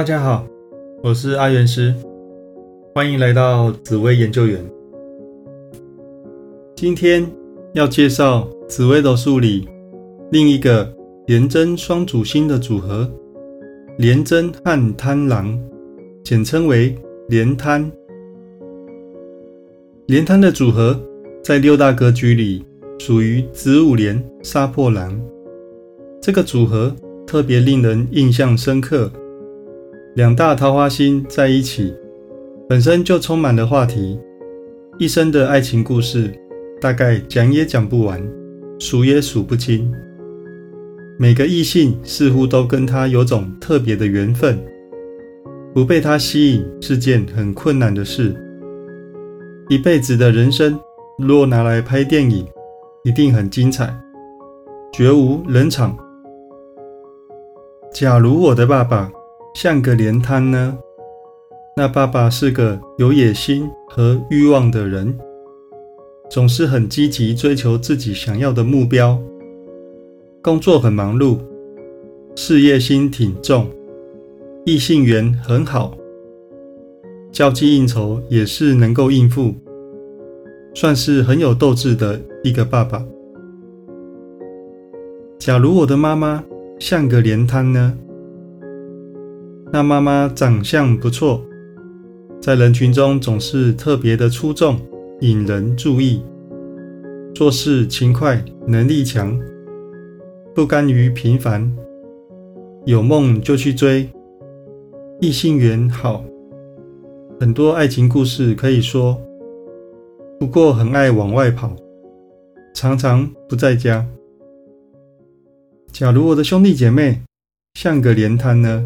大家好，我是阿元师，欢迎来到紫薇研究员。今天要介绍紫薇斗数里另一个廉贞双主星的组合——廉贞和贪狼，简称为廉贪。廉贪的组合在六大格局里属于子午连杀破狼，这个组合特别令人印象深刻。两大桃花星在一起，本身就充满了话题，一生的爱情故事大概讲也讲不完，数也数不清。每个异性似乎都跟他有种特别的缘分，不被他吸引是件很困难的事。一辈子的人生，若拿来拍电影，一定很精彩，绝无冷场。假如我的爸爸。像个连贪呢？那爸爸是个有野心和欲望的人，总是很积极追求自己想要的目标，工作很忙碌，事业心挺重，异性缘很好，交际应酬也是能够应付，算是很有斗志的一个爸爸。假如我的妈妈像个连贪呢？那妈妈长相不错，在人群中总是特别的出众，引人注意。做事勤快，能力强，不甘于平凡，有梦就去追，异性缘好，很多爱情故事可以说。不过很爱往外跑，常常不在家。假如我的兄弟姐妹像个连滩呢？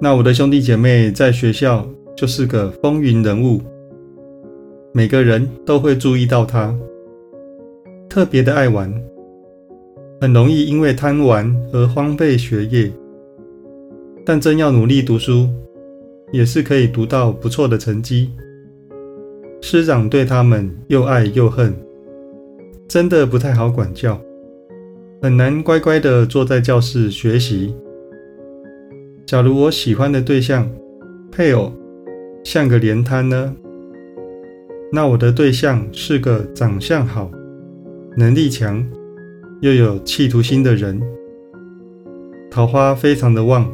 那我的兄弟姐妹在学校就是个风云人物，每个人都会注意到他，特别的爱玩，很容易因为贪玩而荒废学业，但真要努力读书，也是可以读到不错的成绩。师长对他们又爱又恨，真的不太好管教，很难乖乖的坐在教室学习。假如我喜欢的对象配偶像个连摊呢？那我的对象是个长相好、能力强又有企图心的人，桃花非常的旺。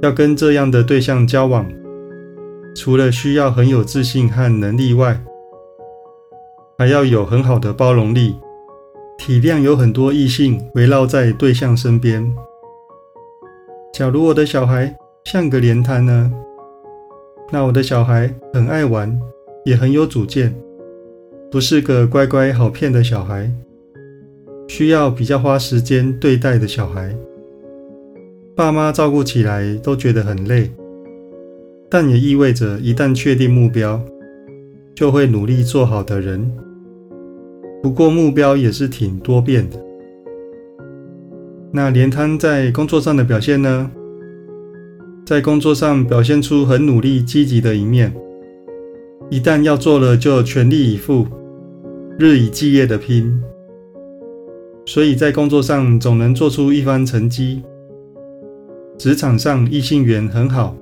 要跟这样的对象交往，除了需要很有自信和能力外，还要有很好的包容力，体谅有很多异性围绕在对象身边。假如我的小孩像个连摊呢？那我的小孩很爱玩，也很有主见，不是个乖乖好骗的小孩，需要比较花时间对待的小孩。爸妈照顾起来都觉得很累，但也意味着一旦确定目标，就会努力做好的人。不过目标也是挺多变的。那连摊在工作上的表现呢？在工作上表现出很努力、积极的一面，一旦要做了，就全力以赴，日以继夜的拼，所以在工作上总能做出一番成绩。职场上异性缘很好，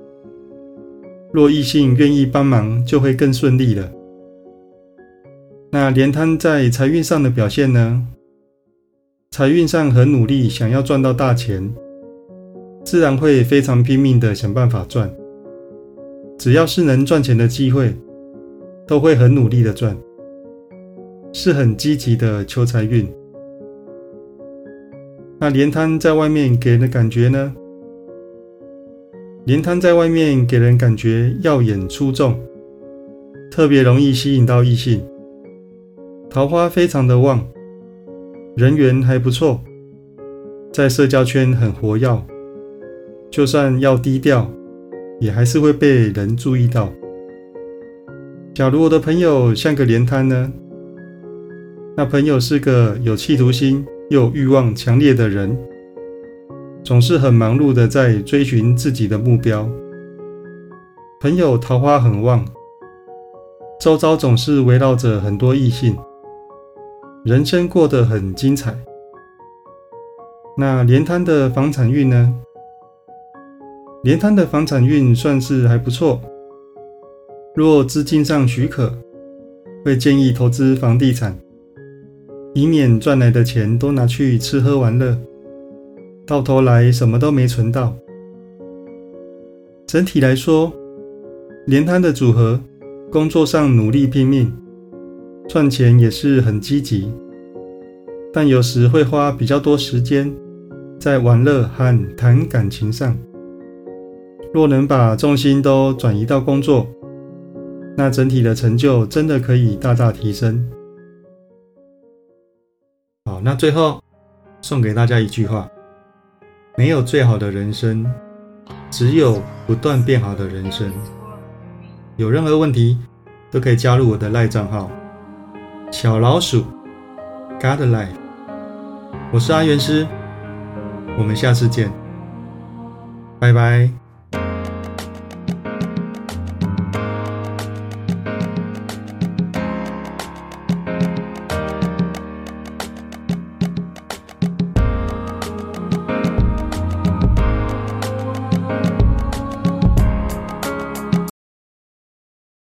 若异性愿意帮忙，就会更顺利了。那连摊在财运上的表现呢？财运上很努力，想要赚到大钱，自然会非常拼命的想办法赚。只要是能赚钱的机会，都会很努力的赚，是很积极的求财运。那连摊在外面给人的感觉呢？连摊在外面给人感觉耀眼出众，特别容易吸引到异性，桃花非常的旺。人缘还不错，在社交圈很活跃，就算要低调，也还是会被人注意到。假如我的朋友像个连摊呢？那朋友是个有企图心又欲望强烈的人，总是很忙碌的在追寻自己的目标。朋友桃花很旺，周遭总是围绕着很多异性。人生过得很精彩。那连摊的房产运呢？连滩的房产运算是还不错。若资金上许可，会建议投资房地产，以免赚来的钱都拿去吃喝玩乐，到头来什么都没存到。整体来说，连滩的组合，工作上努力拼命，赚钱也是很积极，但有时会花比较多时间在玩乐和谈感情上。若能把重心都转移到工作，那整体的成就真的可以大大提升。好，那最后送给大家一句话：没有最好的人生，只有不断变好的人生。有任何问题都可以加入我的赖账号小老鼠。God Life，我是阿元师，我们下次见，拜拜。